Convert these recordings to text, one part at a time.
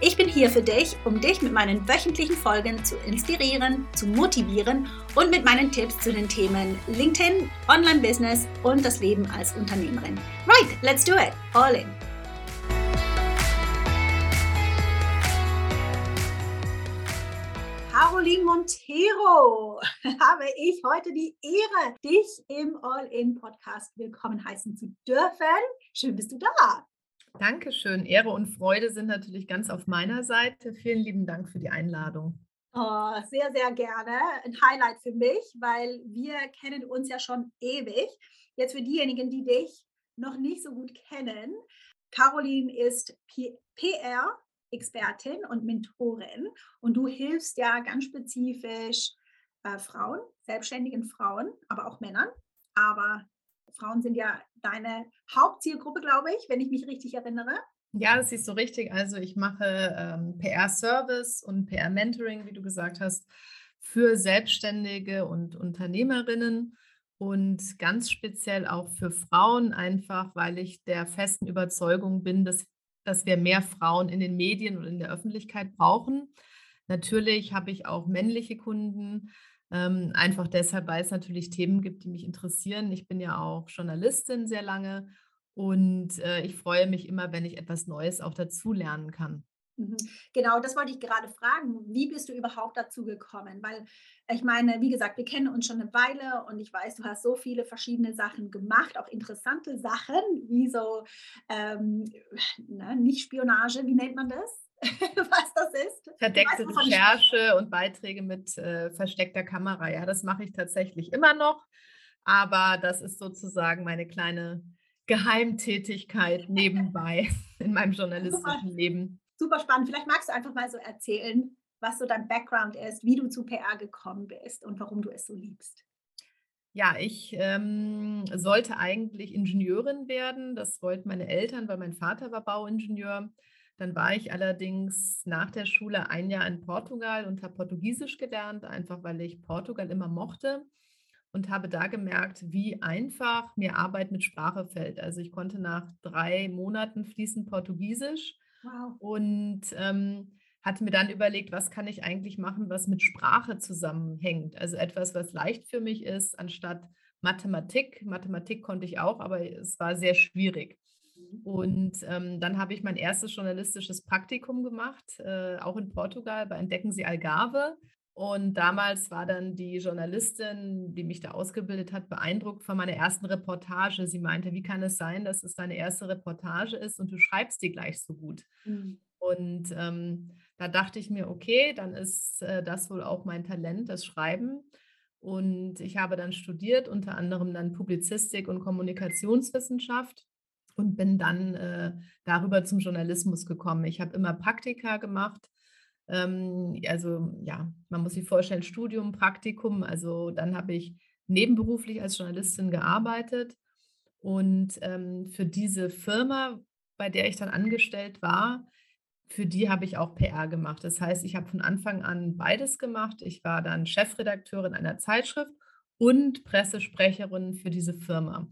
Ich bin hier für dich, um dich mit meinen wöchentlichen Folgen zu inspirieren, zu motivieren und mit meinen Tipps zu den Themen LinkedIn, Online-Business und das Leben als Unternehmerin. Right, let's do it. All in. Caroline Montero habe ich heute die Ehre, dich im All-In-Podcast willkommen heißen zu dürfen. Schön bist du da. Dankeschön. Ehre und Freude sind natürlich ganz auf meiner Seite. Vielen lieben Dank für die Einladung. Oh, sehr, sehr gerne. Ein Highlight für mich, weil wir kennen uns ja schon ewig. Jetzt für diejenigen, die dich noch nicht so gut kennen. Caroline ist PR-Expertin und Mentorin und du hilfst ja ganz spezifisch äh, Frauen, selbstständigen Frauen, aber auch Männern. Aber Frauen sind ja deine Hauptzielgruppe, glaube ich, wenn ich mich richtig erinnere. Ja, das ist so richtig. Also ich mache ähm, PR-Service und PR-Mentoring, wie du gesagt hast, für Selbstständige und Unternehmerinnen und ganz speziell auch für Frauen, einfach weil ich der festen Überzeugung bin, dass, dass wir mehr Frauen in den Medien und in der Öffentlichkeit brauchen. Natürlich habe ich auch männliche Kunden, ähm, einfach deshalb, weil es natürlich Themen gibt, die mich interessieren. Ich bin ja auch Journalistin sehr lange und äh, ich freue mich immer, wenn ich etwas Neues auch dazu lernen kann. Mhm. Genau, das wollte ich gerade fragen. Wie bist du überhaupt dazu gekommen? Weil ich meine, wie gesagt, wir kennen uns schon eine Weile und ich weiß, du hast so viele verschiedene Sachen gemacht, auch interessante Sachen, wie so, ähm, ne, nicht Spionage, wie nennt man das? was das ist. Verdeckte Recherche und Beiträge mit äh, versteckter Kamera. Ja, das mache ich tatsächlich immer noch. Aber das ist sozusagen meine kleine Geheimtätigkeit nebenbei in meinem journalistischen super, Leben. Super spannend. Vielleicht magst du einfach mal so erzählen, was so dein Background ist, wie du zu PR gekommen bist und warum du es so liebst. Ja, ich ähm, sollte eigentlich Ingenieurin werden. Das wollten meine Eltern, weil mein Vater war Bauingenieur. Dann war ich allerdings nach der Schule ein Jahr in Portugal und habe Portugiesisch gelernt, einfach weil ich Portugal immer mochte und habe da gemerkt, wie einfach mir Arbeit mit Sprache fällt. Also ich konnte nach drei Monaten fließend Portugiesisch wow. und ähm, hatte mir dann überlegt, was kann ich eigentlich machen, was mit Sprache zusammenhängt. Also etwas, was leicht für mich ist, anstatt Mathematik. Mathematik konnte ich auch, aber es war sehr schwierig. Und ähm, dann habe ich mein erstes journalistisches Praktikum gemacht, äh, auch in Portugal bei Entdecken Sie Algarve. Und damals war dann die Journalistin, die mich da ausgebildet hat, beeindruckt von meiner ersten Reportage. Sie meinte, wie kann es sein, dass es deine erste Reportage ist und du schreibst die gleich so gut? Mhm. Und ähm, da dachte ich mir, okay, dann ist äh, das wohl auch mein Talent, das Schreiben. Und ich habe dann studiert, unter anderem dann Publizistik und Kommunikationswissenschaft und bin dann äh, darüber zum Journalismus gekommen. Ich habe immer Praktika gemacht. Ähm, also ja, man muss sich vorstellen, Studium, Praktikum. Also dann habe ich nebenberuflich als Journalistin gearbeitet. Und ähm, für diese Firma, bei der ich dann angestellt war, für die habe ich auch PR gemacht. Das heißt, ich habe von Anfang an beides gemacht. Ich war dann Chefredakteurin einer Zeitschrift und Pressesprecherin für diese Firma.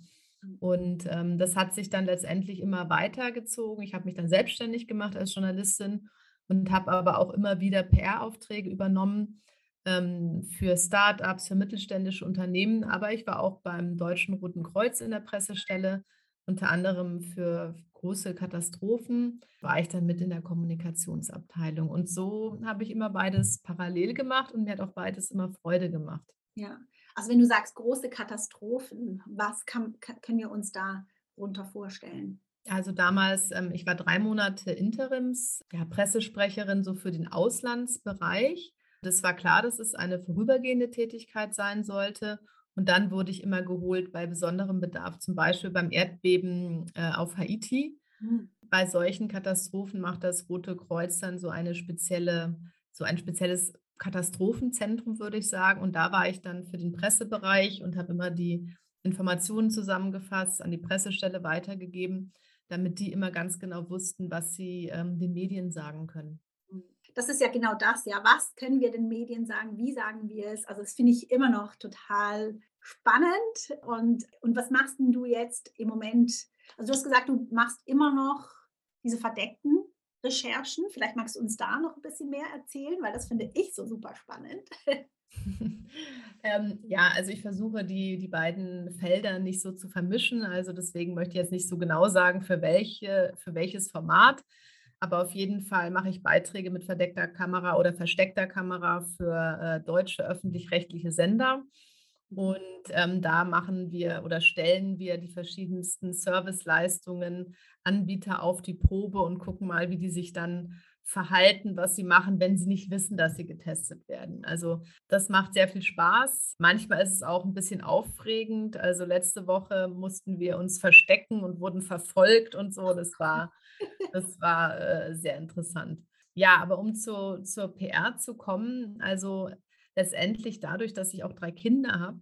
Und ähm, das hat sich dann letztendlich immer weitergezogen. Ich habe mich dann selbstständig gemacht als Journalistin und habe aber auch immer wieder PR-Aufträge übernommen ähm, für Startups, für mittelständische Unternehmen. Aber ich war auch beim Deutschen Roten Kreuz in der Pressestelle Unter anderem für große Katastrophen war ich dann mit in der Kommunikationsabteilung. Und so habe ich immer beides parallel gemacht und mir hat auch beides immer Freude gemacht. Ja, also wenn du sagst große Katastrophen, was kann, können wir uns da runter vorstellen? Also damals, ähm, ich war drei Monate Interims, ja, Pressesprecherin so für den Auslandsbereich. Das war klar, dass es eine vorübergehende Tätigkeit sein sollte. Und dann wurde ich immer geholt bei besonderem Bedarf, zum Beispiel beim Erdbeben äh, auf Haiti. Mhm. Bei solchen Katastrophen macht das Rote Kreuz dann so eine spezielle, so ein spezielles Katastrophenzentrum, würde ich sagen. Und da war ich dann für den Pressebereich und habe immer die Informationen zusammengefasst, an die Pressestelle weitergegeben, damit die immer ganz genau wussten, was sie ähm, den Medien sagen können das ist ja genau das, ja. Was können wir den Medien sagen? Wie sagen wir es? Also, das finde ich immer noch total spannend. Und, und was machst denn du jetzt im Moment? Also, du hast gesagt, du machst immer noch diese verdeckten Recherchen. Vielleicht magst du uns da noch ein bisschen mehr erzählen, weil das finde ich so super spannend. ähm, ja, also ich versuche die, die beiden Felder nicht so zu vermischen. Also deswegen möchte ich jetzt nicht so genau sagen, für, welche, für welches Format. Aber auf jeden Fall mache ich Beiträge mit verdeckter Kamera oder versteckter Kamera für äh, deutsche öffentlich-rechtliche Sender. Und ähm, da machen wir oder stellen wir die verschiedensten Serviceleistungen Anbieter auf die Probe und gucken mal, wie die sich dann verhalten, was sie machen, wenn sie nicht wissen, dass sie getestet werden. Also das macht sehr viel Spaß. Manchmal ist es auch ein bisschen aufregend. Also letzte Woche mussten wir uns verstecken und wurden verfolgt und so. Das war, das war äh, sehr interessant. Ja, aber um zu, zur PR zu kommen, also letztendlich dadurch, dass ich auch drei Kinder habe,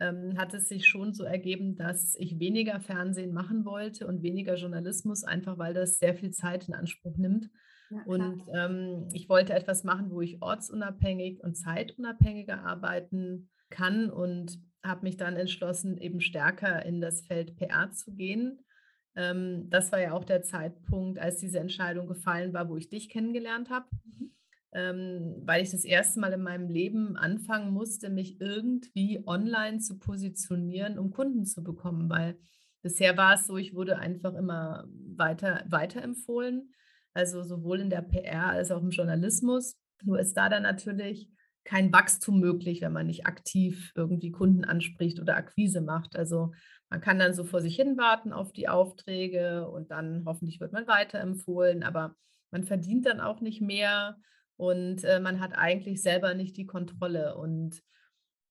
ähm, hat es sich schon so ergeben, dass ich weniger Fernsehen machen wollte und weniger Journalismus, einfach weil das sehr viel Zeit in Anspruch nimmt. Ja, und ähm, ich wollte etwas machen, wo ich ortsunabhängig und zeitunabhängiger arbeiten kann und habe mich dann entschlossen, eben stärker in das Feld PR zu gehen. Ähm, das war ja auch der Zeitpunkt, als diese Entscheidung gefallen war, wo ich dich kennengelernt habe, mhm. Ähm, weil ich das erste Mal in meinem Leben anfangen musste, mich irgendwie online zu positionieren, um Kunden zu bekommen, weil bisher war es so, ich wurde einfach immer weiter weiterempfohlen also sowohl in der PR als auch im Journalismus. Nur ist da dann natürlich kein Wachstum möglich, wenn man nicht aktiv irgendwie Kunden anspricht oder Akquise macht. Also man kann dann so vor sich hin warten auf die Aufträge und dann hoffentlich wird man weiterempfohlen, aber man verdient dann auch nicht mehr und äh, man hat eigentlich selber nicht die Kontrolle. Und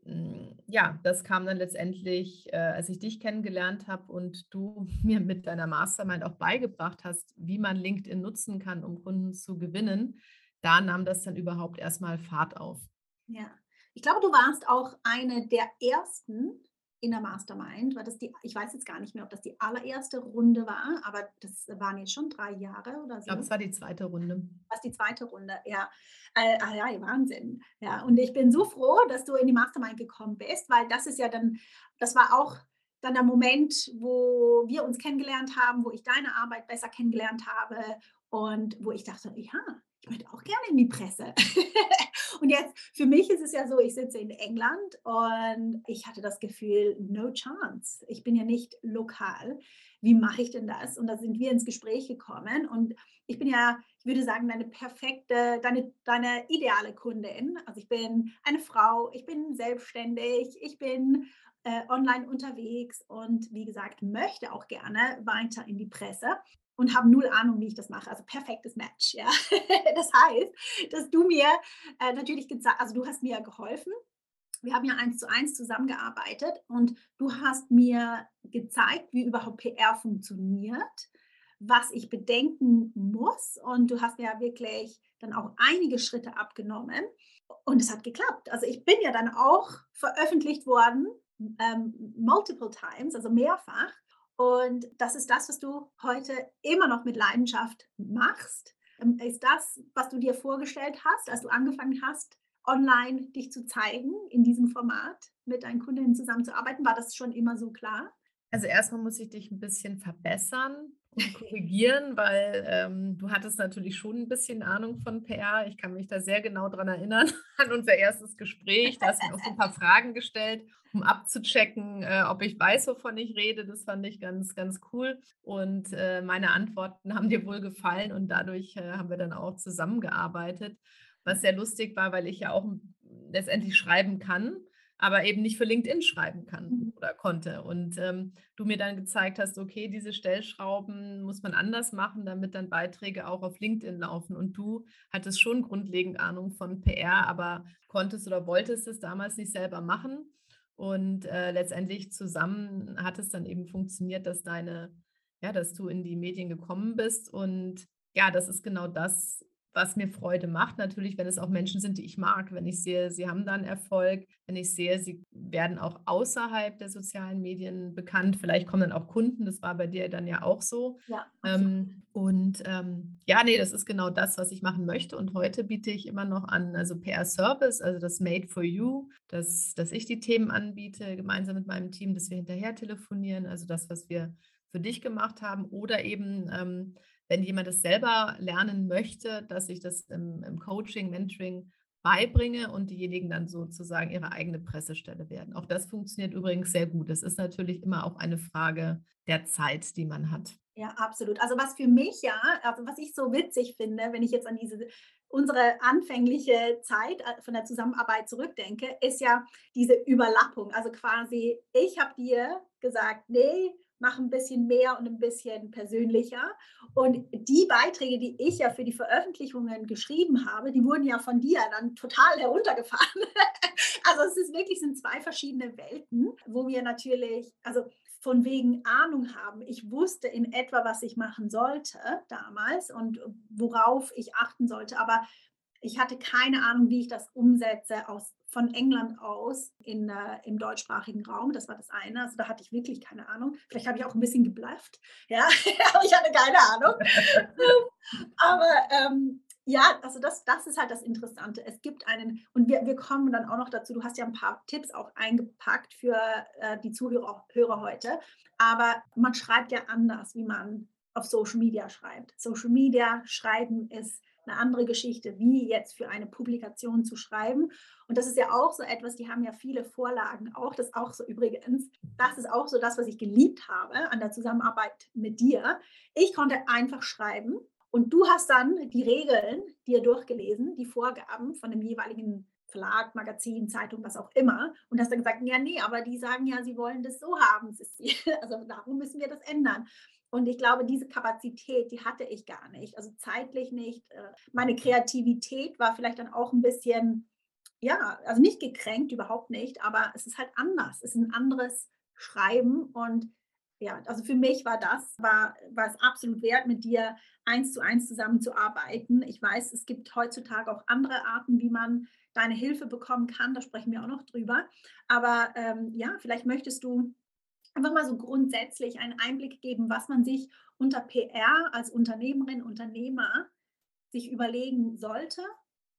hm, ja, das kam dann letztendlich, äh, als ich dich kennengelernt habe und du mir mit deiner Mastermind auch beigebracht hast, wie man LinkedIn nutzen kann, um Kunden zu gewinnen. Da nahm das dann überhaupt erstmal Fahrt auf. Ja, ich glaube, du warst auch eine der ersten, in der Mastermind, war das die, ich weiß jetzt gar nicht mehr, ob das die allererste Runde war, aber das waren jetzt schon drei Jahre oder so. Ich glaube, es war die zweite Runde. Was die zweite Runde, ja. Äh, ah, ja, Wahnsinn. Ja, und ich bin so froh, dass du in die Mastermind gekommen bist, weil das ist ja dann, das war auch dann der Moment, wo wir uns kennengelernt haben, wo ich deine Arbeit besser kennengelernt habe und wo ich dachte, ja, ich möchte auch gerne in die Presse. und jetzt, für mich ist es ja so, ich sitze in England und ich hatte das Gefühl, no chance. Ich bin ja nicht lokal. Wie mache ich denn das? Und da sind wir ins Gespräch gekommen und ich bin ja, ich würde sagen, deine perfekte, deine, deine ideale Kundin. Also ich bin eine Frau, ich bin selbstständig, ich bin äh, online unterwegs und wie gesagt, möchte auch gerne weiter in die Presse und habe null Ahnung, wie ich das mache. Also perfektes Match, ja. Das heißt, dass du mir äh, natürlich gesagt, also du hast mir geholfen. Wir haben ja eins zu eins zusammengearbeitet und du hast mir gezeigt, wie überhaupt PR funktioniert, was ich bedenken muss und du hast ja wirklich dann auch einige Schritte abgenommen und es hat geklappt. Also ich bin ja dann auch veröffentlicht worden, ähm, multiple times, also mehrfach und das ist das, was du heute immer noch mit Leidenschaft machst. Ähm, ist das, was du dir vorgestellt hast, als du angefangen hast, online dich zu zeigen, in diesem Format mit deinen Kundinnen zusammenzuarbeiten? War das schon immer so klar? Also erstmal muss ich dich ein bisschen verbessern korrigieren, weil ähm, du hattest natürlich schon ein bisschen Ahnung von PR. Ich kann mich da sehr genau dran erinnern, an unser erstes Gespräch. Da hast du mir auch so ein paar Fragen gestellt, um abzuchecken, äh, ob ich weiß, wovon ich rede. Das fand ich ganz, ganz cool. Und äh, meine Antworten haben dir wohl gefallen und dadurch äh, haben wir dann auch zusammengearbeitet, was sehr lustig war, weil ich ja auch letztendlich schreiben kann aber eben nicht für LinkedIn schreiben kann mhm. oder konnte. Und ähm, du mir dann gezeigt hast, okay, diese Stellschrauben muss man anders machen, damit dann Beiträge auch auf LinkedIn laufen. Und du hattest schon grundlegend Ahnung von PR, aber konntest oder wolltest es damals nicht selber machen. Und äh, letztendlich zusammen hat es dann eben funktioniert, dass deine, ja, dass du in die Medien gekommen bist. Und ja, das ist genau das, was mir Freude macht. Natürlich, wenn es auch Menschen sind, die ich mag, wenn ich sehe, sie haben dann Erfolg, wenn ich sehe, sie werden auch außerhalb der sozialen Medien bekannt. Vielleicht kommen dann auch Kunden, das war bei dir dann ja auch so. Ja, ähm, und ähm, ja, nee, das ist genau das, was ich machen möchte. Und heute biete ich immer noch an, also PR-Service, also das Made for You, dass, dass ich die Themen anbiete, gemeinsam mit meinem Team, dass wir hinterher telefonieren, also das, was wir für dich gemacht haben oder eben ähm, wenn jemand es selber lernen möchte, dass ich das im, im Coaching, Mentoring beibringe und diejenigen dann sozusagen ihre eigene Pressestelle werden. Auch das funktioniert übrigens sehr gut. Es ist natürlich immer auch eine Frage der Zeit, die man hat. Ja, absolut. Also was für mich ja, also was ich so witzig finde, wenn ich jetzt an diese unsere anfängliche Zeit äh, von der Zusammenarbeit zurückdenke, ist ja diese Überlappung. Also quasi, ich habe dir gesagt, nee, mach ein bisschen mehr und ein bisschen persönlicher. Und die Beiträge, die ich ja für die Veröffentlichungen geschrieben habe, die wurden ja von dir dann total heruntergefahren. also es ist wirklich sind zwei verschiedene Welten, wo wir natürlich, also von wegen Ahnung haben. Ich wusste in etwa, was ich machen sollte damals und worauf ich achten sollte, aber ich hatte keine Ahnung, wie ich das umsetze aus von England aus in, äh, im deutschsprachigen Raum. Das war das eine. Also da hatte ich wirklich keine Ahnung. Vielleicht habe ich auch ein bisschen geblufft. Ja, ich hatte keine Ahnung. Aber ähm, ja, also das, das ist halt das Interessante. Es gibt einen, und wir, wir kommen dann auch noch dazu, du hast ja ein paar Tipps auch eingepackt für äh, die Zuhörer Hörer heute, aber man schreibt ja anders, wie man auf Social Media schreibt. Social Media schreiben ist eine andere Geschichte, wie jetzt für eine Publikation zu schreiben. Und das ist ja auch so etwas, die haben ja viele Vorlagen auch. Das auch so übrigens, das ist auch so das, was ich geliebt habe an der Zusammenarbeit mit dir. Ich konnte einfach schreiben und du hast dann die Regeln dir durchgelesen, die Vorgaben von dem jeweiligen Verlag, Magazin, Zeitung, was auch immer. Und hast dann gesagt, ja, nee, aber die sagen ja, sie wollen das so haben. Also darum müssen wir das ändern. Und ich glaube, diese Kapazität, die hatte ich gar nicht. Also zeitlich nicht. Äh, meine Kreativität war vielleicht dann auch ein bisschen, ja, also nicht gekränkt, überhaupt nicht, aber es ist halt anders. Es ist ein anderes Schreiben und ja, also für mich war das, war, war es absolut wert, mit dir eins zu eins zusammenzuarbeiten. Ich weiß, es gibt heutzutage auch andere Arten, wie man deine Hilfe bekommen kann. Da sprechen wir auch noch drüber. Aber ähm, ja, vielleicht möchtest du einfach mal so grundsätzlich einen Einblick geben, was man sich unter PR als Unternehmerin, Unternehmer sich überlegen sollte,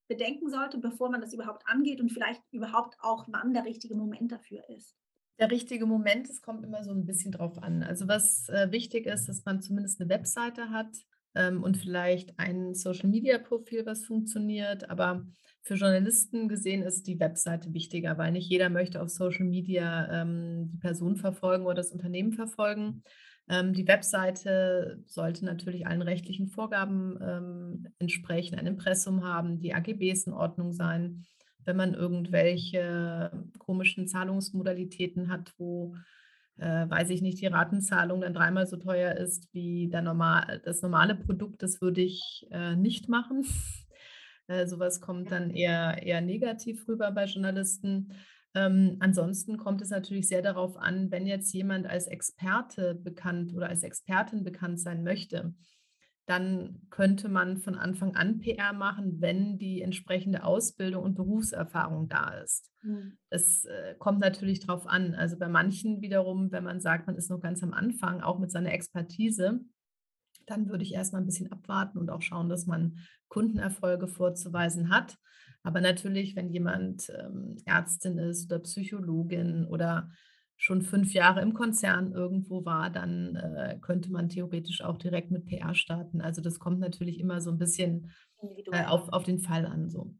bedenken sollte, bevor man das überhaupt angeht und vielleicht überhaupt auch, wann der richtige Moment dafür ist. Der richtige Moment, es kommt immer so ein bisschen drauf an. Also was äh, wichtig ist, dass man zumindest eine Webseite hat ähm, und vielleicht ein Social-Media-Profil, was funktioniert. Aber für Journalisten gesehen ist die Webseite wichtiger, weil nicht jeder möchte auf Social Media ähm, die Person verfolgen oder das Unternehmen verfolgen. Ähm, die Webseite sollte natürlich allen rechtlichen Vorgaben ähm, entsprechen, ein Impressum haben, die AGBs in Ordnung sein. Wenn man irgendwelche komischen Zahlungsmodalitäten hat, wo, äh, weiß ich nicht, die Ratenzahlung dann dreimal so teuer ist wie der normal, das normale Produkt, das würde ich äh, nicht machen. Äh, sowas kommt dann eher, eher negativ rüber bei Journalisten. Ähm, ansonsten kommt es natürlich sehr darauf an, wenn jetzt jemand als Experte bekannt oder als Expertin bekannt sein möchte, dann könnte man von Anfang an PR machen, wenn die entsprechende Ausbildung und Berufserfahrung da ist. Mhm. Es äh, kommt natürlich darauf an. Also bei manchen wiederum, wenn man sagt, man ist noch ganz am Anfang, auch mit seiner Expertise, dann würde ich erstmal ein bisschen abwarten und auch schauen, dass man Kundenerfolge vorzuweisen hat. Aber natürlich, wenn jemand ähm, Ärztin ist oder Psychologin oder schon fünf Jahre im Konzern irgendwo war, dann äh, könnte man theoretisch auch direkt mit PR starten. Also das kommt natürlich immer so ein bisschen äh, auf, auf den Fall an. So.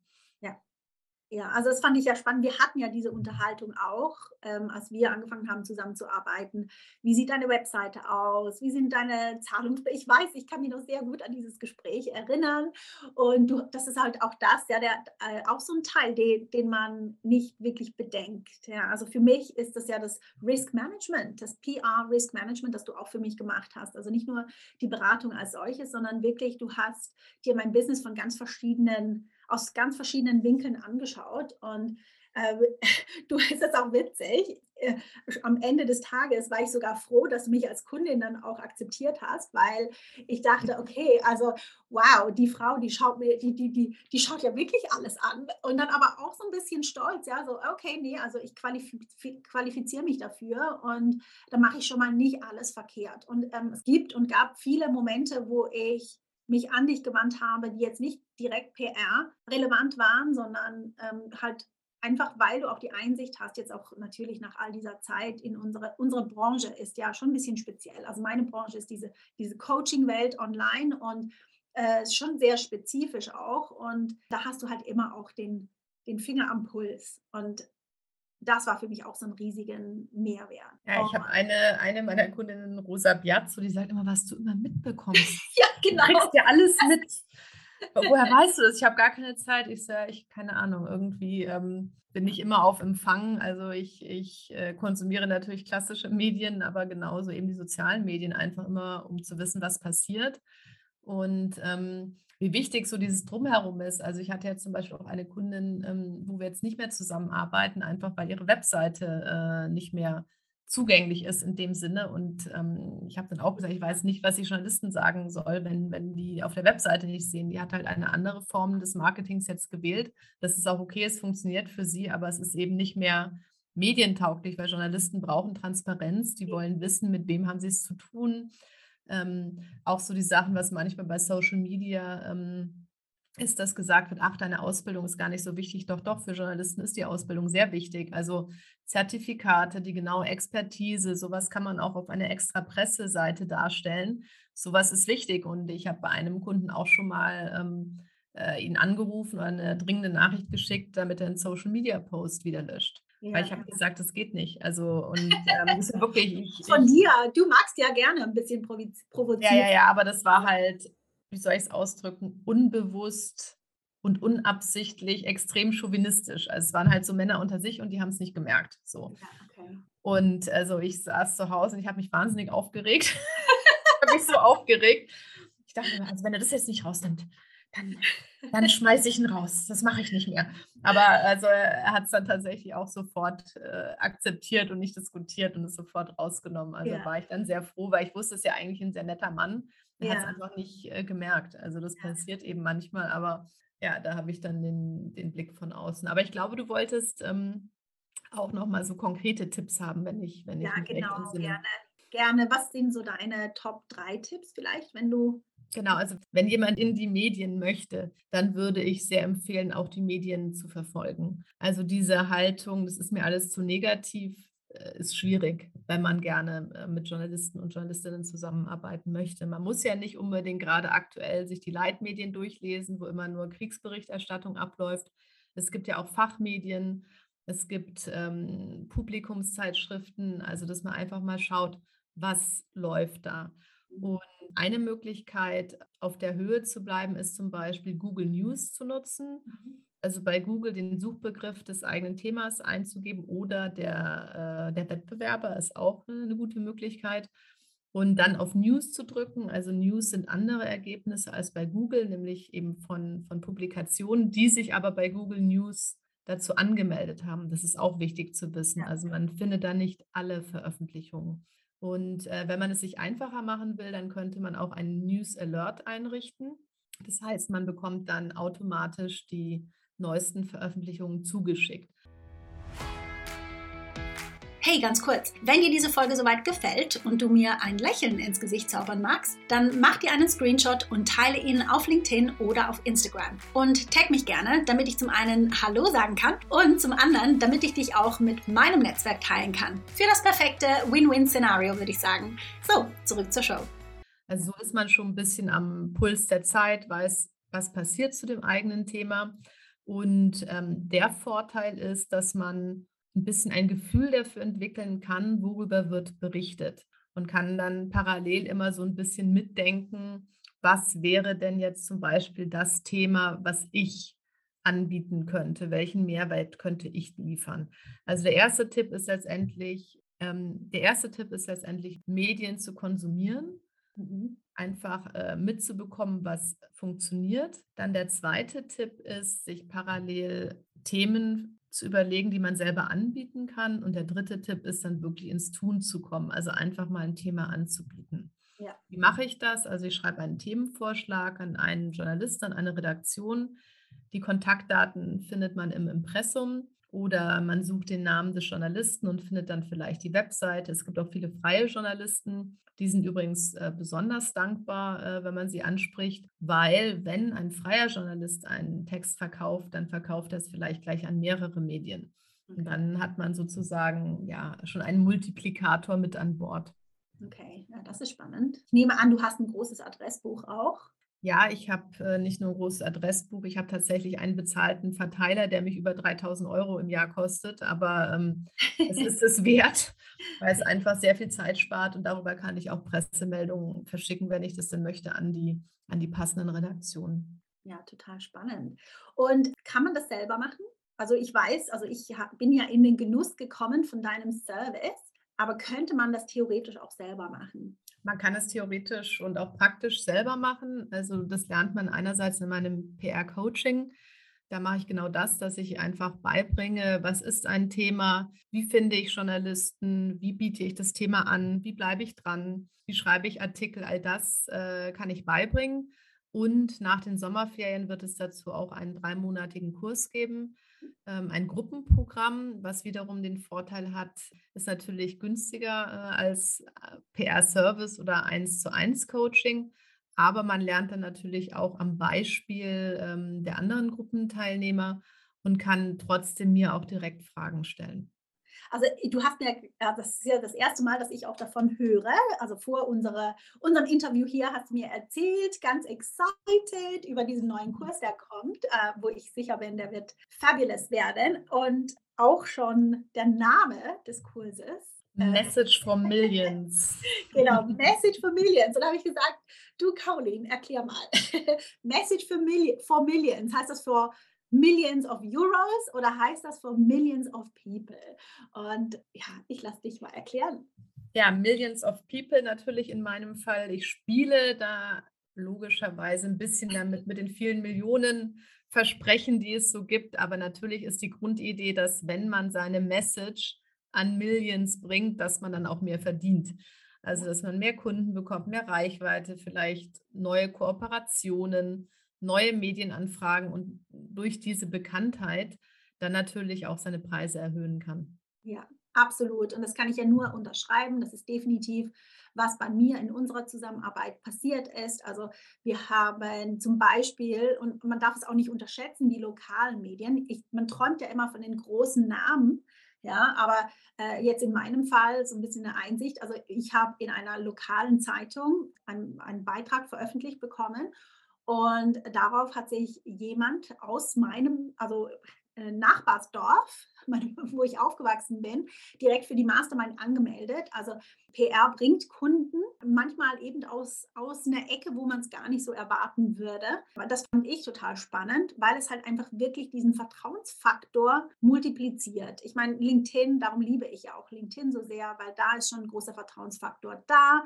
Ja, also das fand ich ja spannend. Wir hatten ja diese Unterhaltung auch, ähm, als wir angefangen haben zusammenzuarbeiten. Wie sieht deine Webseite aus? Wie sind deine Zahlungs... Ich weiß, ich kann mich noch sehr gut an dieses Gespräch erinnern. Und du, das ist halt auch das, ja, der, äh, auch so ein Teil, den, den man nicht wirklich bedenkt. Ja, also für mich ist das ja das Risk Management, das PR Risk Management, das du auch für mich gemacht hast. Also nicht nur die Beratung als solches, sondern wirklich, du hast dir mein Business von ganz verschiedenen aus ganz verschiedenen Winkeln angeschaut und äh, du ist es auch witzig. Äh, am Ende des Tages war ich sogar froh, dass du mich als Kundin dann auch akzeptiert hast, weil ich dachte, okay, also wow, die Frau, die schaut mir, die, die, die, die schaut ja wirklich alles an. Und dann aber auch so ein bisschen stolz, ja, so, okay, nee, also ich qualifiziere mich dafür und dann mache ich schon mal nicht alles verkehrt. Und ähm, es gibt und gab viele Momente, wo ich mich an dich gewandt habe, die jetzt nicht direkt PR relevant waren, sondern ähm, halt einfach, weil du auch die Einsicht hast, jetzt auch natürlich nach all dieser Zeit in unsere, unsere Branche ist ja schon ein bisschen speziell. Also meine Branche ist diese, diese Coaching-Welt online und äh, schon sehr spezifisch auch. Und da hast du halt immer auch den, den Finger am Puls. Und das war für mich auch so ein riesigen Mehrwert. Ja, ich habe eine, eine meiner Kundinnen, Rosa Biazzo, die sagt immer, was du immer mitbekommst. ja, genau. Du kriegst dir alles mit. Woher weißt du das? Ich habe gar keine Zeit. Ich sage, ich keine Ahnung, irgendwie ähm, bin ich immer auf Empfang. Also ich, ich äh, konsumiere natürlich klassische Medien, aber genauso eben die sozialen Medien einfach immer, um zu wissen, was passiert. Und ähm, wie wichtig so dieses Drumherum ist. Also ich hatte jetzt zum Beispiel auch eine Kundin, ähm, wo wir jetzt nicht mehr zusammenarbeiten, einfach weil ihre Webseite äh, nicht mehr zugänglich ist in dem Sinne. Und ähm, ich habe dann auch gesagt, ich weiß nicht, was die Journalisten sagen soll, wenn, wenn die auf der Webseite nicht sehen. Die hat halt eine andere Form des Marketings jetzt gewählt. Das ist auch okay, es funktioniert für sie, aber es ist eben nicht mehr medientauglich, weil Journalisten brauchen Transparenz, die wollen wissen, mit wem haben sie es zu tun ähm, auch so die Sachen, was manchmal bei Social Media ähm, ist, dass gesagt wird, ach, deine Ausbildung ist gar nicht so wichtig. Doch, doch, für Journalisten ist die Ausbildung sehr wichtig. Also Zertifikate, die genaue Expertise, sowas kann man auch auf einer extra Presseseite darstellen. Sowas ist wichtig. Und ich habe bei einem Kunden auch schon mal ähm, äh, ihn angerufen oder eine dringende Nachricht geschickt, damit er einen Social Media Post wieder löscht. Ja. Weil ich habe gesagt, das geht nicht. Also, und ähm, wirklich. Ich, Von dir, du magst ja gerne ein bisschen provozieren. Ja, ja, ja, aber das war halt, wie soll ich es ausdrücken, unbewusst und unabsichtlich extrem chauvinistisch. Also, es waren halt so Männer unter sich und die haben es nicht gemerkt. So. Ja, okay. Und also ich saß zu Hause und ich habe mich wahnsinnig aufgeregt. ich habe mich so aufgeregt. Ich dachte, also wenn er das jetzt nicht rausnimmt, dann, dann schmeiße ich ihn raus. Das mache ich nicht mehr. Aber also er hat es dann tatsächlich auch sofort äh, akzeptiert und nicht diskutiert und es sofort rausgenommen. Also ja. war ich dann sehr froh, weil ich wusste, es ist ja eigentlich ein sehr netter Mann. Ja. hat es einfach nicht äh, gemerkt. Also das ja. passiert eben manchmal, aber ja, da habe ich dann den, den Blick von außen. Aber ich glaube, du wolltest ähm, auch nochmal so konkrete Tipps haben, wenn ich, wenn ja, ich mich genau, recht entsinne. gerne. Gerne. Was sind so deine Top 3 Tipps vielleicht, wenn du Genau, also wenn jemand in die Medien möchte, dann würde ich sehr empfehlen, auch die Medien zu verfolgen. Also diese Haltung, das ist mir alles zu negativ, ist schwierig, wenn man gerne äh, mit Journalisten und Journalistinnen zusammenarbeiten möchte. Man muss ja nicht unbedingt gerade aktuell sich die Leitmedien durchlesen, wo immer nur Kriegsberichterstattung abläuft. Es gibt ja auch Fachmedien, es gibt ähm, Publikumszeitschriften, also dass man einfach mal schaut, was läuft da. Und eine Möglichkeit, auf der Höhe zu bleiben, ist zum Beispiel Google News zu nutzen. Also bei Google den Suchbegriff des eigenen Themas einzugeben oder der, äh, der Wettbewerber ist auch eine gute Möglichkeit. Und dann auf News zu drücken. Also News sind andere Ergebnisse als bei Google, nämlich eben von, von Publikationen, die sich aber bei Google News dazu angemeldet haben. Das ist auch wichtig zu wissen. Also man findet da nicht alle Veröffentlichungen. Und äh, wenn man es sich einfacher machen will, dann könnte man auch einen News Alert einrichten. Das heißt, man bekommt dann automatisch die neuesten Veröffentlichungen zugeschickt. Hey, ganz kurz, wenn dir diese Folge soweit gefällt und du mir ein Lächeln ins Gesicht zaubern magst, dann mach dir einen Screenshot und teile ihn auf LinkedIn oder auf Instagram. Und tag mich gerne, damit ich zum einen Hallo sagen kann und zum anderen, damit ich dich auch mit meinem Netzwerk teilen kann. Für das perfekte Win-Win-Szenario, würde ich sagen. So, zurück zur Show. Also so ist man schon ein bisschen am Puls der Zeit, weiß, was passiert zu dem eigenen Thema. Und ähm, der Vorteil ist, dass man ein bisschen ein Gefühl dafür entwickeln kann, worüber wird berichtet und kann dann parallel immer so ein bisschen mitdenken, was wäre denn jetzt zum Beispiel das Thema, was ich anbieten könnte, welchen Mehrwert könnte ich liefern. Also der erste Tipp ist letztendlich, ähm, der erste Tipp ist letztendlich, Medien zu konsumieren. Mhm. Einfach äh, mitzubekommen, was funktioniert. Dann der zweite Tipp ist, sich parallel Themen zu überlegen, die man selber anbieten kann. Und der dritte Tipp ist dann wirklich ins Tun zu kommen, also einfach mal ein Thema anzubieten. Ja. Wie mache ich das? Also ich schreibe einen Themenvorschlag an einen Journalisten, an eine Redaktion. Die Kontaktdaten findet man im Impressum oder man sucht den Namen des Journalisten und findet dann vielleicht die Webseite. Es gibt auch viele freie Journalisten. Die sind übrigens äh, besonders dankbar, äh, wenn man sie anspricht, weil wenn ein freier Journalist einen Text verkauft, dann verkauft er es vielleicht gleich an mehrere Medien. Und dann hat man sozusagen ja schon einen Multiplikator mit an Bord. Okay, ja, das ist spannend. Ich nehme an, du hast ein großes Adressbuch auch. Ja, ich habe äh, nicht nur ein großes Adressbuch, ich habe tatsächlich einen bezahlten Verteiler, der mich über 3000 Euro im Jahr kostet, aber ähm, es ist es wert, weil es einfach sehr viel Zeit spart und darüber kann ich auch Pressemeldungen verschicken, wenn ich das denn möchte, an die, an die passenden Redaktionen. Ja, total spannend. Und kann man das selber machen? Also ich weiß, also ich bin ja in den Genuss gekommen von deinem Service, aber könnte man das theoretisch auch selber machen? Man kann es theoretisch und auch praktisch selber machen. Also das lernt man einerseits in meinem PR-Coaching. Da mache ich genau das, dass ich einfach beibringe, was ist ein Thema, wie finde ich Journalisten, wie biete ich das Thema an, wie bleibe ich dran, wie schreibe ich Artikel, all das äh, kann ich beibringen. Und nach den Sommerferien wird es dazu auch einen dreimonatigen Kurs geben, ein Gruppenprogramm, was wiederum den Vorteil hat, ist natürlich günstiger äh, als äh, PR-Service oder 1 zu 1 Coaching. Aber man lernt dann natürlich auch am Beispiel ähm, der anderen Gruppenteilnehmer und kann trotzdem mir auch direkt Fragen stellen. Also du hast mir, das ist ja das erste Mal, dass ich auch davon höre. Also vor unserer, unserem Interview hier hast du mir erzählt, ganz excited über diesen neuen Kurs, der kommt, äh, wo ich sicher bin, der wird fabulous werden. Und auch schon der Name des Kurses. Äh, Message for Millions. genau, Message for Millions. Und da habe ich gesagt, du Caroline, erklär mal. Message for Millions, heißt das für Millions of Euros oder heißt das for Millions of People? Und ja, ich lasse dich mal erklären. Ja, Millions of People natürlich in meinem Fall. Ich spiele da logischerweise ein bisschen damit mit den vielen Millionen Versprechen, die es so gibt. Aber natürlich ist die Grundidee, dass wenn man seine Message an Millions bringt, dass man dann auch mehr verdient. Also, dass man mehr Kunden bekommt, mehr Reichweite, vielleicht neue Kooperationen, neue Medienanfragen und durch diese Bekanntheit dann natürlich auch seine Preise erhöhen kann. Ja, absolut. Und das kann ich ja nur unterschreiben. Das ist definitiv, was bei mir in unserer Zusammenarbeit passiert ist. Also wir haben zum Beispiel, und man darf es auch nicht unterschätzen, die lokalen Medien. Ich, man träumt ja immer von den großen Namen. Ja, aber äh, jetzt in meinem Fall so ein bisschen eine Einsicht. Also ich habe in einer lokalen Zeitung einen, einen Beitrag veröffentlicht bekommen und darauf hat sich jemand aus meinem, also äh, Nachbarsdorf, wo ich aufgewachsen bin, direkt für die Mastermind angemeldet. Also PR bringt Kunden, manchmal eben aus, aus einer Ecke, wo man es gar nicht so erwarten würde. Aber das fand ich total spannend, weil es halt einfach wirklich diesen Vertrauensfaktor multipliziert. Ich meine, LinkedIn, darum liebe ich ja auch LinkedIn so sehr, weil da ist schon ein großer Vertrauensfaktor da.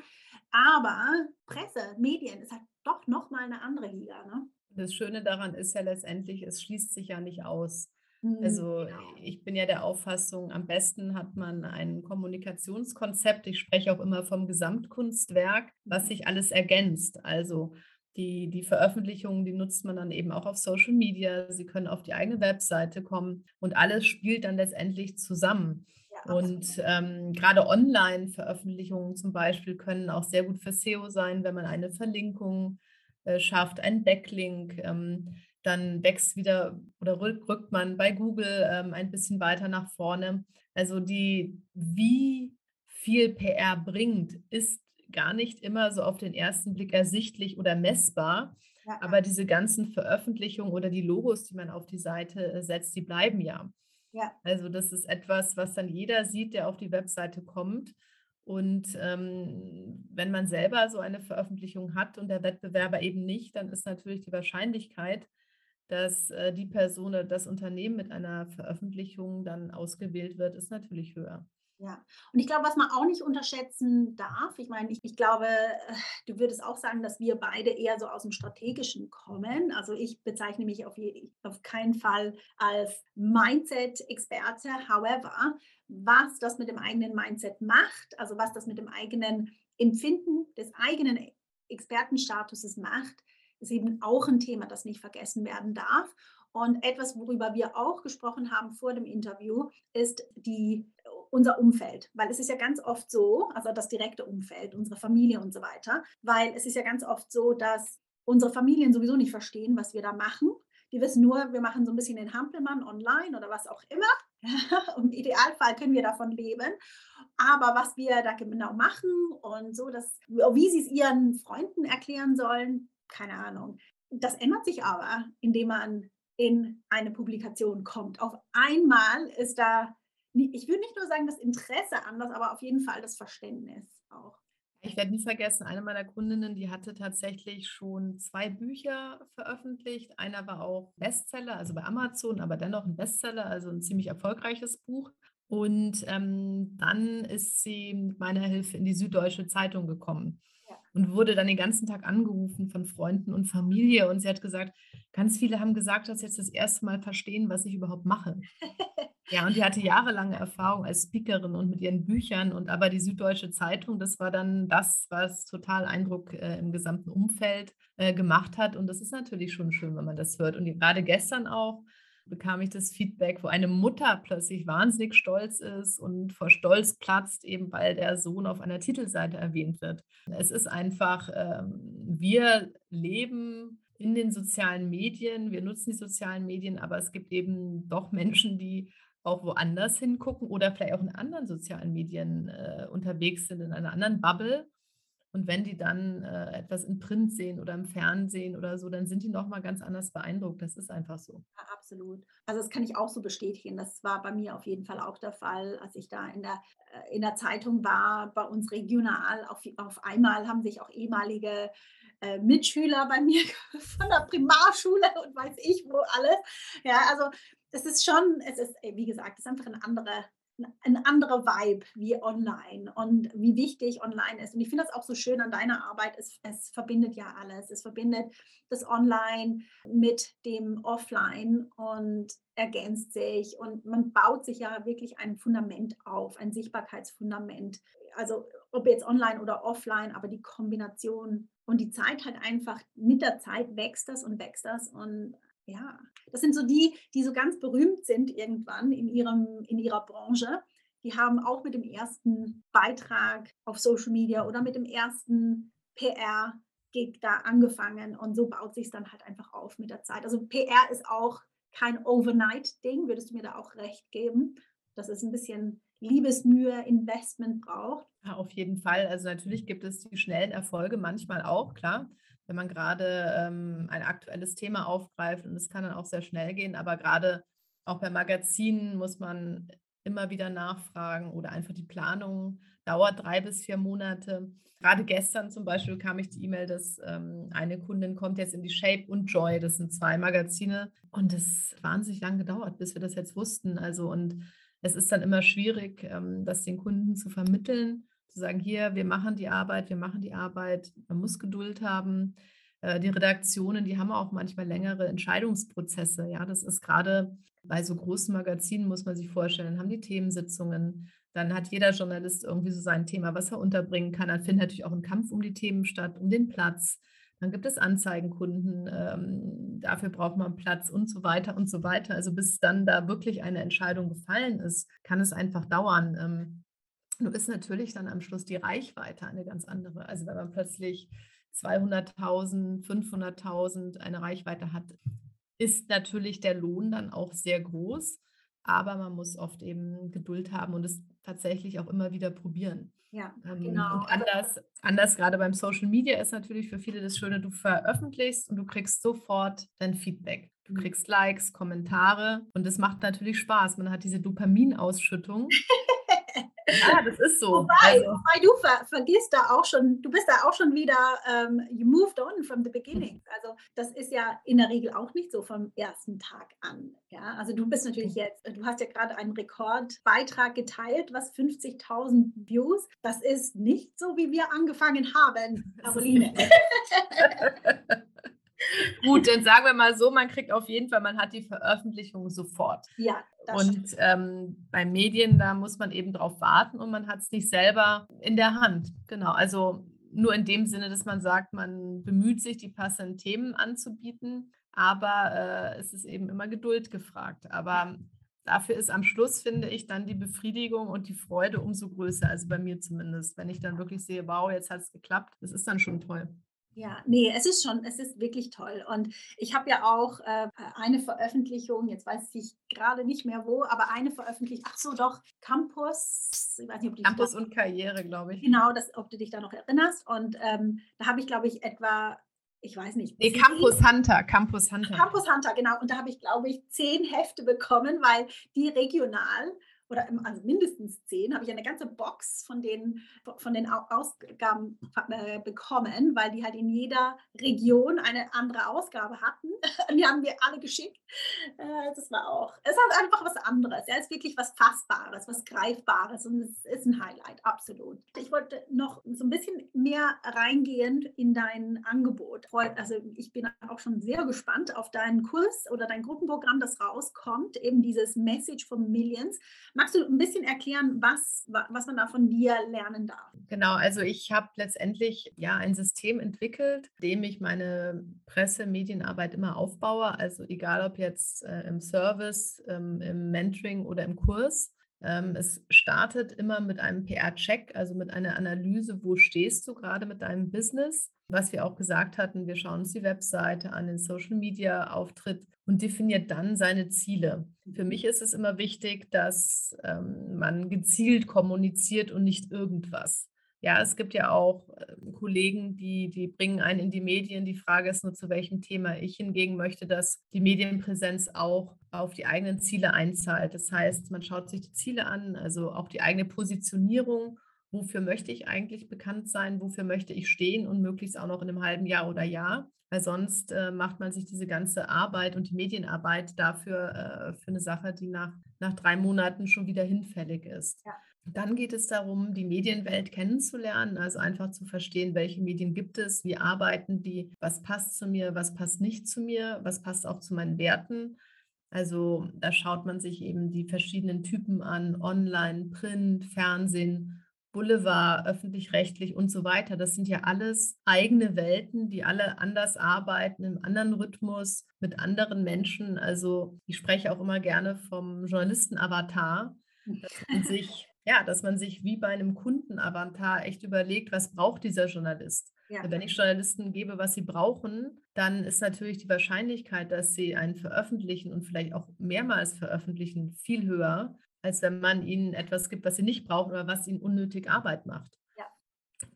Aber Presse, Medien ist halt doch nochmal eine andere Liga. Ne? Das Schöne daran ist ja letztendlich, es schließt sich ja nicht aus. Mhm, also genau. ich bin ja der Auffassung, am besten hat man ein Kommunikationskonzept. Ich spreche auch immer vom Gesamtkunstwerk, was mhm. sich alles ergänzt. Also die, die Veröffentlichungen, die nutzt man dann eben auch auf Social Media. Sie können auf die eigene Webseite kommen und alles spielt dann letztendlich zusammen. Ja, und ähm, gerade Online-Veröffentlichungen zum Beispiel können auch sehr gut für SEO sein, wenn man eine Verlinkung äh, schafft, einen Backlink. Ähm, dann wächst wieder oder rückt man bei Google ähm, ein bisschen weiter nach vorne. Also die, wie viel PR bringt, ist gar nicht immer so auf den ersten Blick ersichtlich oder messbar. Ja. Aber diese ganzen Veröffentlichungen oder die Logos, die man auf die Seite äh, setzt, die bleiben ja. Ja. Also das ist etwas, was dann jeder sieht, der auf die Webseite kommt. Und ähm, wenn man selber so eine Veröffentlichung hat und der Wettbewerber eben nicht, dann ist natürlich die Wahrscheinlichkeit, dass äh, die Person das Unternehmen mit einer Veröffentlichung dann ausgewählt wird, ist natürlich höher. Ja, und ich glaube, was man auch nicht unterschätzen darf, ich meine, ich, ich glaube, äh, du würdest auch sagen, dass wir beide eher so aus dem Strategischen kommen. Also ich bezeichne mich auf, je, auf keinen Fall als Mindset-Experte. However, was das mit dem eigenen Mindset macht, also was das mit dem eigenen Empfinden des eigenen Expertenstatuses macht, ist eben auch ein Thema, das nicht vergessen werden darf. Und etwas, worüber wir auch gesprochen haben vor dem Interview, ist die unser Umfeld, weil es ist ja ganz oft so, also das direkte Umfeld, unsere Familie und so weiter, weil es ist ja ganz oft so, dass unsere Familien sowieso nicht verstehen, was wir da machen. Die wissen nur, wir machen so ein bisschen den Hampelmann online oder was auch immer. Im Idealfall können wir davon leben. Aber was wir da genau machen und so, dass, wie sie es ihren Freunden erklären sollen, keine Ahnung. Das ändert sich aber, indem man in eine Publikation kommt. Auf einmal ist da ich würde nicht nur sagen, das Interesse anders, aber auf jeden Fall das Verständnis auch. Ich werde nie vergessen, eine meiner Kundinnen, die hatte tatsächlich schon zwei Bücher veröffentlicht. Einer war auch Bestseller, also bei Amazon, aber dennoch ein Bestseller, also ein ziemlich erfolgreiches Buch. Und ähm, dann ist sie mit meiner Hilfe in die Süddeutsche Zeitung gekommen und wurde dann den ganzen Tag angerufen von Freunden und Familie. Und sie hat gesagt, ganz viele haben gesagt, dass sie jetzt das erste Mal verstehen, was ich überhaupt mache. Ja, und die hatte jahrelange Erfahrung als Speakerin und mit ihren Büchern. Und aber die Süddeutsche Zeitung, das war dann das, was total Eindruck äh, im gesamten Umfeld äh, gemacht hat. Und das ist natürlich schon schön, wenn man das hört. Und gerade gestern auch bekam ich das Feedback, wo eine Mutter plötzlich wahnsinnig stolz ist und vor Stolz platzt, eben weil der Sohn auf einer Titelseite erwähnt wird. Es ist einfach, ähm, wir leben in den sozialen Medien, wir nutzen die sozialen Medien, aber es gibt eben doch Menschen, die auch woanders hingucken oder vielleicht auch in anderen sozialen Medien äh, unterwegs sind, in einer anderen Bubble und wenn die dann äh, etwas in Print sehen oder im Fernsehen oder so, dann sind die nochmal ganz anders beeindruckt. Das ist einfach so. Ja, absolut. Also das kann ich auch so bestätigen. Das war bei mir auf jeden Fall auch der Fall, als ich da in der, äh, in der Zeitung war, bei uns regional. Auf, auf einmal haben sich auch ehemalige äh, Mitschüler bei mir von der Primarschule und weiß ich wo alles. Ja, also es ist schon, es ist, wie gesagt, es ist einfach eine andere, ein anderer Vibe wie online und wie wichtig online ist. Und ich finde das auch so schön an deiner Arbeit. Es, es verbindet ja alles. Es verbindet das Online mit dem Offline und ergänzt sich. Und man baut sich ja wirklich ein Fundament auf, ein Sichtbarkeitsfundament. Also ob jetzt online oder offline, aber die Kombination und die Zeit halt einfach, mit der Zeit wächst das und wächst das. Und ja, das sind so die, die so ganz berühmt sind irgendwann in, ihrem, in ihrer Branche. Die haben auch mit dem ersten Beitrag auf Social Media oder mit dem ersten PR-Gig da angefangen und so baut sich es dann halt einfach auf mit der Zeit. Also PR ist auch kein Overnight-Ding, würdest du mir da auch recht geben, dass es ein bisschen Liebesmühe, Investment braucht. Ja, auf jeden Fall. Also natürlich gibt es die schnellen Erfolge manchmal auch, klar wenn man gerade ähm, ein aktuelles Thema aufgreift und es kann dann auch sehr schnell gehen, aber gerade auch bei Magazinen muss man immer wieder nachfragen oder einfach die Planung dauert drei bis vier Monate. Gerade gestern zum Beispiel kam ich die E-Mail, dass ähm, eine Kundin kommt jetzt in die Shape und Joy. Das sind zwei Magazine und es wahnsinnig lang gedauert, bis wir das jetzt wussten. Also und es ist dann immer schwierig, ähm, das den Kunden zu vermitteln sagen, hier, wir machen die Arbeit, wir machen die Arbeit, man muss Geduld haben. Äh, die Redaktionen, die haben auch manchmal längere Entscheidungsprozesse. Ja, das ist gerade bei so großen Magazinen, muss man sich vorstellen, haben die Themensitzungen. Dann hat jeder Journalist irgendwie so sein Thema, was er unterbringen kann. Dann findet natürlich auch ein Kampf um die Themen statt, um den Platz. dann gibt es Anzeigenkunden, ähm, dafür braucht man Platz und so weiter und so weiter. Also bis dann da wirklich eine Entscheidung gefallen ist, kann es einfach dauern. Ähm, nur ist natürlich dann am Schluss die Reichweite eine ganz andere. Also wenn man plötzlich 200.000, 500.000 eine Reichweite hat, ist natürlich der Lohn dann auch sehr groß. Aber man muss oft eben Geduld haben und es tatsächlich auch immer wieder probieren. Ja, ähm, genau. Und anders, anders gerade beim Social Media ist natürlich für viele das Schöne, du veröffentlichst und du kriegst sofort dein Feedback. Du mhm. kriegst Likes, Kommentare und es macht natürlich Spaß. Man hat diese Dopaminausschüttung. Ja, das ist so. Wobei, also. wobei du ver vergisst da auch schon, du bist da auch schon wieder, ähm, you moved on from the beginning. Also das ist ja in der Regel auch nicht so vom ersten Tag an. Ja, also du bist natürlich jetzt, du hast ja gerade einen Rekordbeitrag geteilt, was 50.000 Views. Das ist nicht so, wie wir angefangen haben, Caroline. Gut, dann sagen wir mal so, man kriegt auf jeden Fall, man hat die Veröffentlichung sofort. Ja. und ähm, bei Medien, da muss man eben drauf warten und man hat es nicht selber in der Hand. Genau, also nur in dem Sinne, dass man sagt, man bemüht sich, die passenden Themen anzubieten, aber äh, es ist eben immer Geduld gefragt. Aber dafür ist am Schluss, finde ich, dann die Befriedigung und die Freude umso größer, also bei mir zumindest, wenn ich dann wirklich sehe, wow, jetzt hat es geklappt, das ist dann schon toll. Ja, nee, es ist schon, es ist wirklich toll. Und ich habe ja auch äh, eine Veröffentlichung, jetzt weiß ich gerade nicht mehr wo, aber eine Veröffentlichung, ach so, doch, Campus, ich weiß nicht, ob du Campus und Karriere, glaube ich. Genau, das, ob du dich da noch erinnerst. Und ähm, da habe ich, glaube ich, etwa ich weiß nicht. Nee, Campus Hunter, Campus Hunter. Campus Hunter, genau. Und da habe ich, glaube ich, zehn Hefte bekommen, weil die regional oder also mindestens zehn, habe ich eine ganze Box von den, von den Ausgaben äh, bekommen, weil die halt in jeder Region eine andere Ausgabe hatten. die haben wir alle geschickt. Äh, das war auch, es ist einfach was anderes. Ja, es ist wirklich was Fassbares, was Greifbares und es ist ein Highlight, absolut. Ich wollte noch so ein bisschen mehr reingehen in dein Angebot. Also ich bin auch schon sehr gespannt auf deinen Kurs oder dein Gruppenprogramm, das rauskommt, eben dieses Message for Millions. Magst du ein bisschen erklären, was, was man da von dir lernen darf? Genau, also ich habe letztendlich ja ein System entwickelt, dem ich meine Presse-, Medienarbeit immer aufbaue. Also egal ob jetzt äh, im Service, ähm, im Mentoring oder im Kurs. Ähm, es startet immer mit einem PR-Check, also mit einer Analyse, wo stehst du gerade mit deinem Business. Was wir auch gesagt hatten, wir schauen uns die Webseite an, den Social-Media-Auftritt und definiert dann seine Ziele. Für mich ist es immer wichtig, dass ähm, man gezielt kommuniziert und nicht irgendwas. Ja, es gibt ja auch äh, Kollegen, die, die bringen einen in die Medien. Die Frage ist nur, zu welchem Thema. Ich hingegen möchte, dass die Medienpräsenz auch auf die eigenen Ziele einzahlt. Das heißt, man schaut sich die Ziele an, also auch die eigene Positionierung. Wofür möchte ich eigentlich bekannt sein? Wofür möchte ich stehen und möglichst auch noch in einem halben Jahr oder Jahr? Weil sonst äh, macht man sich diese ganze Arbeit und die Medienarbeit dafür äh, für eine Sache, die nach, nach drei Monaten schon wieder hinfällig ist. Ja. Dann geht es darum, die Medienwelt kennenzulernen, also einfach zu verstehen, welche Medien gibt es, wie arbeiten die, was passt zu mir, was passt nicht zu mir, was passt auch zu meinen Werten. Also da schaut man sich eben die verschiedenen Typen an, Online, Print, Fernsehen Boulevard, öffentlich-rechtlich und so weiter. Das sind ja alles eigene Welten, die alle anders arbeiten, im anderen Rhythmus, mit anderen Menschen. Also ich spreche auch immer gerne vom Journalisten-Avatar, dass man sich, ja, dass man sich wie bei einem Kunden-Avatar echt überlegt, was braucht dieser Journalist? Ja. Wenn ich Journalisten gebe, was sie brauchen, dann ist natürlich die Wahrscheinlichkeit, dass sie einen veröffentlichen und vielleicht auch mehrmals veröffentlichen, viel höher, als wenn man ihnen etwas gibt, was sie nicht brauchen oder was ihnen unnötig Arbeit macht. Ja.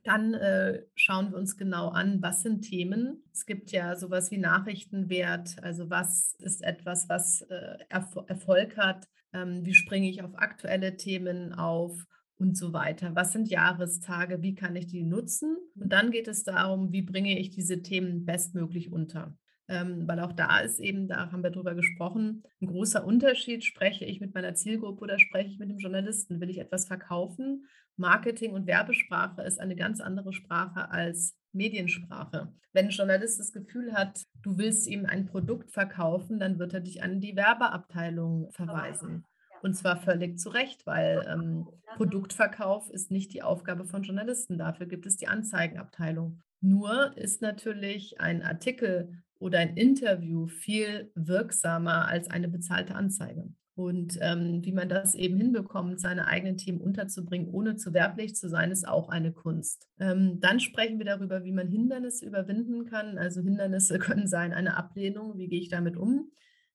Dann äh, schauen wir uns genau an, was sind Themen. Es gibt ja sowas wie Nachrichtenwert, also was ist etwas, was äh, Erfol Erfolg hat, ähm, wie springe ich auf aktuelle Themen auf und so weiter. Was sind Jahrestage, wie kann ich die nutzen? Und dann geht es darum, wie bringe ich diese Themen bestmöglich unter ähm, weil auch da ist eben, da haben wir drüber gesprochen, ein großer Unterschied, spreche ich mit meiner Zielgruppe oder spreche ich mit dem Journalisten, will ich etwas verkaufen? Marketing und Werbesprache ist eine ganz andere Sprache als Mediensprache. Wenn ein Journalist das Gefühl hat, du willst ihm ein Produkt verkaufen, dann wird er dich an die Werbeabteilung verweisen. Und zwar völlig zu Recht, weil ähm, Produktverkauf ist nicht die Aufgabe von Journalisten. Dafür gibt es die Anzeigenabteilung. Nur ist natürlich ein Artikel oder ein Interview viel wirksamer als eine bezahlte Anzeige. Und ähm, wie man das eben hinbekommt, seine eigenen Themen unterzubringen, ohne zu werblich zu sein, ist auch eine Kunst. Ähm, dann sprechen wir darüber, wie man Hindernisse überwinden kann. Also Hindernisse können sein eine Ablehnung, wie gehe ich damit um?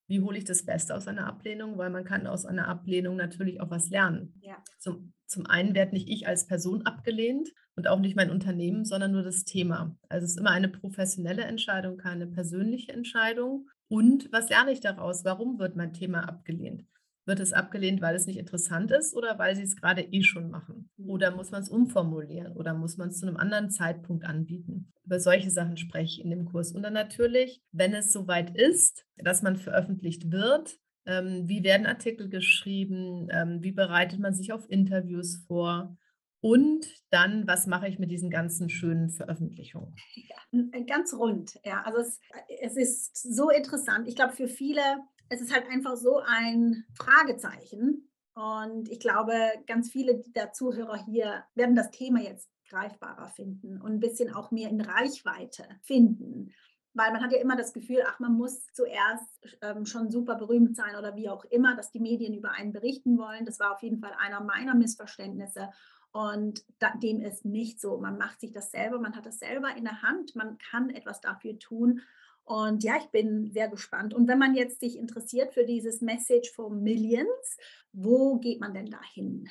Wie hole ich das Beste aus einer Ablehnung? Weil man kann aus einer Ablehnung natürlich auch was lernen. Ja. Zum, zum einen werde nicht ich als Person abgelehnt und auch nicht mein Unternehmen, sondern nur das Thema. Also es ist immer eine professionelle Entscheidung, keine persönliche Entscheidung. Und was lerne ich daraus? Warum wird mein Thema abgelehnt? Wird es abgelehnt, weil es nicht interessant ist oder weil sie es gerade eh schon machen? Mhm. Oder muss man es umformulieren oder muss man es zu einem anderen Zeitpunkt anbieten? Über solche Sachen spreche ich in dem Kurs. Und dann natürlich, wenn es soweit ist, dass man veröffentlicht wird, ähm, wie werden Artikel geschrieben? Ähm, wie bereitet man sich auf Interviews vor? Und dann, was mache ich mit diesen ganzen schönen Veröffentlichungen? Ja, äh, ganz rund. Ja, also es, es ist so interessant. Ich glaube, für viele es ist halt einfach so ein Fragezeichen. Und ich glaube, ganz viele der Zuhörer hier werden das Thema jetzt greifbarer finden und ein bisschen auch mehr in Reichweite finden. Weil man hat ja immer das Gefühl, ach, man muss zuerst ähm, schon super berühmt sein oder wie auch immer, dass die Medien über einen berichten wollen. Das war auf jeden Fall einer meiner Missverständnisse. Und da, dem ist nicht so. Man macht sich das selber, man hat das selber in der Hand, man kann etwas dafür tun. Und ja, ich bin sehr gespannt. Und wenn man jetzt sich interessiert für dieses Message for Millions, wo geht man denn da hin?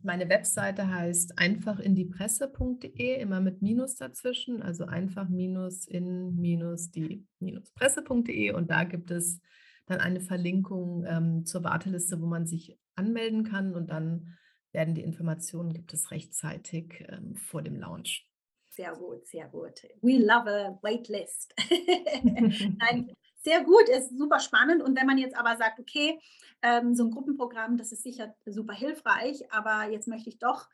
Meine Webseite heißt einfachinDiePresse.de, immer mit Minus dazwischen, also einfach minus in minus die minus Presse.de und da gibt es dann eine Verlinkung ähm, zur Warteliste, wo man sich anmelden kann und dann werden die Informationen, gibt es rechtzeitig ähm, vor dem Launch. Sehr gut, sehr gut. We love a waitlist. Nein, sehr gut, ist super spannend. Und wenn man jetzt aber sagt, okay, ähm, so ein Gruppenprogramm, das ist sicher super hilfreich, aber jetzt möchte ich doch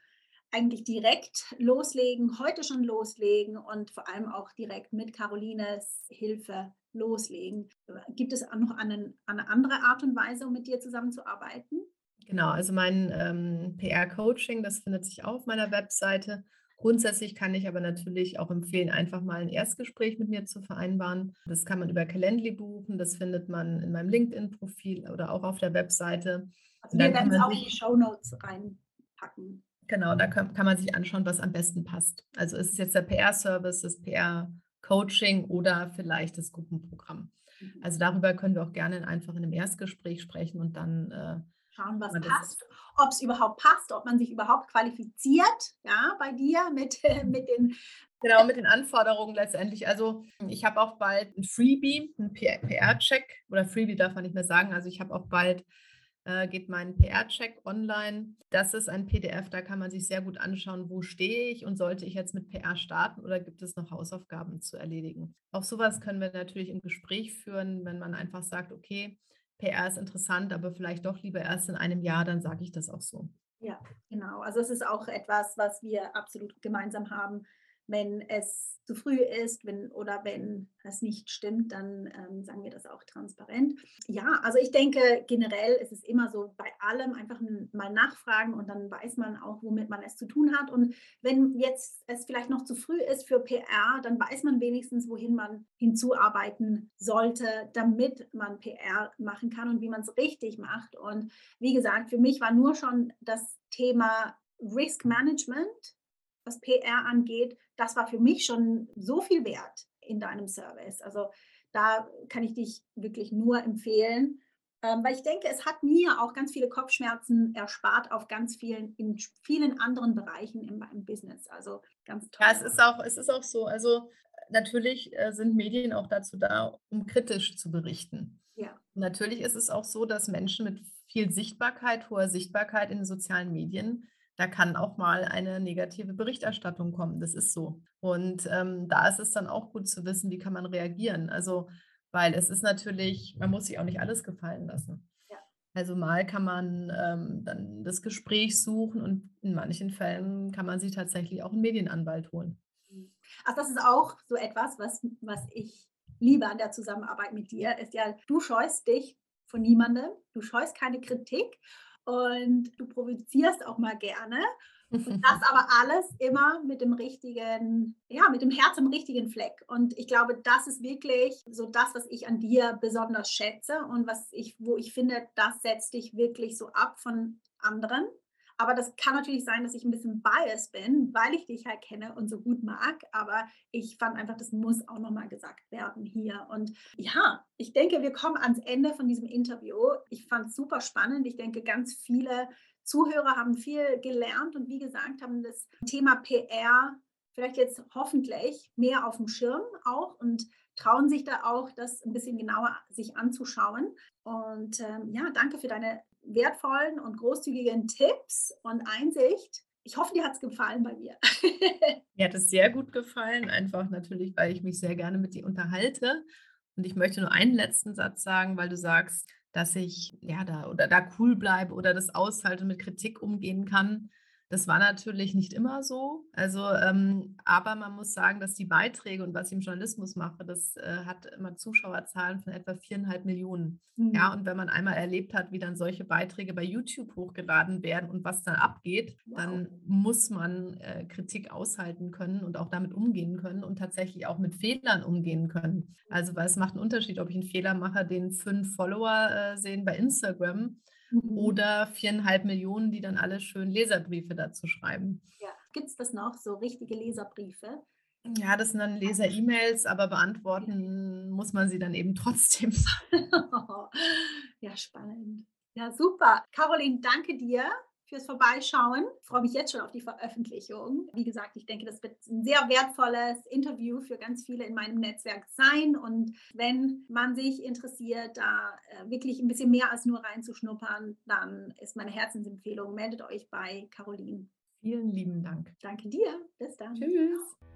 eigentlich direkt loslegen, heute schon loslegen und vor allem auch direkt mit Carolines Hilfe loslegen. Gibt es auch noch eine, eine andere Art und Weise, um mit dir zusammenzuarbeiten? Genau, also mein ähm, PR-Coaching, das findet sich auch auf meiner Webseite. Grundsätzlich kann ich aber natürlich auch empfehlen, einfach mal ein Erstgespräch mit mir zu vereinbaren. Das kann man über Calendly buchen, das findet man in meinem LinkedIn-Profil oder auch auf der Webseite. Also wir werden es auch in die Show Notes reinpacken. Genau, da kann, kann man sich anschauen, was am besten passt. Also ist es jetzt der PR-Service, das PR-Coaching oder vielleicht das Gruppenprogramm. Mhm. Also darüber können wir auch gerne einfach in einem Erstgespräch sprechen und dann äh, schauen, was passt, ob es überhaupt passt, ob man sich überhaupt qualifiziert, ja, bei dir mit, mit den Genau, mit den Anforderungen letztendlich. Also ich habe auch bald ein Freebie, ein PR-Check oder Freebie darf man nicht mehr sagen. Also ich habe auch bald, äh, geht mein PR-Check online. Das ist ein PDF, da kann man sich sehr gut anschauen, wo stehe ich und sollte ich jetzt mit PR starten oder gibt es noch Hausaufgaben zu erledigen. Auch sowas können wir natürlich im Gespräch führen, wenn man einfach sagt, okay, PR ist interessant, aber vielleicht doch lieber erst in einem Jahr, dann sage ich das auch so. Ja, genau. Also es ist auch etwas, was wir absolut gemeinsam haben wenn es zu früh ist wenn, oder wenn es nicht stimmt, dann ähm, sagen wir das auch transparent. Ja, also ich denke generell ist es immer so bei allem einfach mal nachfragen und dann weiß man auch, womit man es zu tun hat. Und wenn jetzt es vielleicht noch zu früh ist für PR, dann weiß man wenigstens, wohin man hinzuarbeiten sollte, damit man PR machen kann und wie man es richtig macht. Und wie gesagt, für mich war nur schon das Thema Risk Management was PR angeht, das war für mich schon so viel wert in deinem Service. Also da kann ich dich wirklich nur empfehlen, ähm, weil ich denke, es hat mir auch ganz viele Kopfschmerzen erspart auf ganz vielen, in vielen anderen Bereichen in meinem Business. Also ganz toll. Ja, es ist auch, es ist auch so. Also natürlich äh, sind Medien auch dazu da, um kritisch zu berichten. Ja. natürlich ist es auch so, dass Menschen mit viel Sichtbarkeit, hoher Sichtbarkeit in den sozialen Medien da kann auch mal eine negative Berichterstattung kommen. Das ist so. Und ähm, da ist es dann auch gut zu wissen, wie kann man reagieren. Also, weil es ist natürlich, man muss sich auch nicht alles gefallen lassen. Ja. Also mal kann man ähm, dann das Gespräch suchen und in manchen Fällen kann man sich tatsächlich auch einen Medienanwalt holen. Mhm. Ach, das ist auch so etwas, was, was ich liebe an der Zusammenarbeit mit dir, ist ja, du scheust dich von niemandem, du scheust keine Kritik und du provozierst auch mal gerne. Und das aber alles immer mit dem richtigen, ja, mit dem Herz im richtigen Fleck. Und ich glaube, das ist wirklich so das, was ich an dir besonders schätze und was ich, wo ich finde, das setzt dich wirklich so ab von anderen. Aber das kann natürlich sein, dass ich ein bisschen biased bin, weil ich dich halt kenne und so gut mag. Aber ich fand einfach, das muss auch nochmal gesagt werden hier. Und ja, ich denke, wir kommen ans Ende von diesem Interview. Ich fand es super spannend. Ich denke, ganz viele Zuhörer haben viel gelernt und wie gesagt, haben das Thema PR vielleicht jetzt hoffentlich mehr auf dem Schirm auch und trauen sich da auch, das ein bisschen genauer sich anzuschauen. Und ähm, ja, danke für deine wertvollen und großzügigen Tipps und Einsicht. Ich hoffe, dir hat es gefallen bei mir. mir hat es sehr gut gefallen, einfach natürlich, weil ich mich sehr gerne mit dir unterhalte. Und ich möchte nur einen letzten Satz sagen, weil du sagst, dass ich ja da oder da cool bleibe oder das aushalte und mit Kritik umgehen kann. Das war natürlich nicht immer so. Also, ähm, aber man muss sagen, dass die Beiträge und was ich im Journalismus mache, das äh, hat immer Zuschauerzahlen von etwa viereinhalb Millionen. Mhm. Ja, und wenn man einmal erlebt hat, wie dann solche Beiträge bei YouTube hochgeladen werden und was dann abgeht, wow. dann muss man äh, Kritik aushalten können und auch damit umgehen können und tatsächlich auch mit Fehlern umgehen können. Also, weil es macht einen Unterschied, ob ich einen Fehler mache, den fünf Follower äh, sehen bei Instagram Mhm. Oder viereinhalb Millionen, die dann alle schön Leserbriefe dazu schreiben. Ja, gibt es das noch, so richtige Leserbriefe? Ja, das sind dann Leser-E-Mails, aber beantworten muss man sie dann eben trotzdem. ja, spannend. Ja, super. Caroline, danke dir fürs Vorbeischauen. Ich freue mich jetzt schon auf die Veröffentlichung. Wie gesagt, ich denke, das wird ein sehr wertvolles Interview für ganz viele in meinem Netzwerk sein. Und wenn man sich interessiert, da äh, wirklich ein bisschen mehr als nur reinzuschnuppern, dann ist meine Herzensempfehlung, meldet euch bei Caroline. Vielen lieben Dank. Danke dir. Bis dann. Tschüss.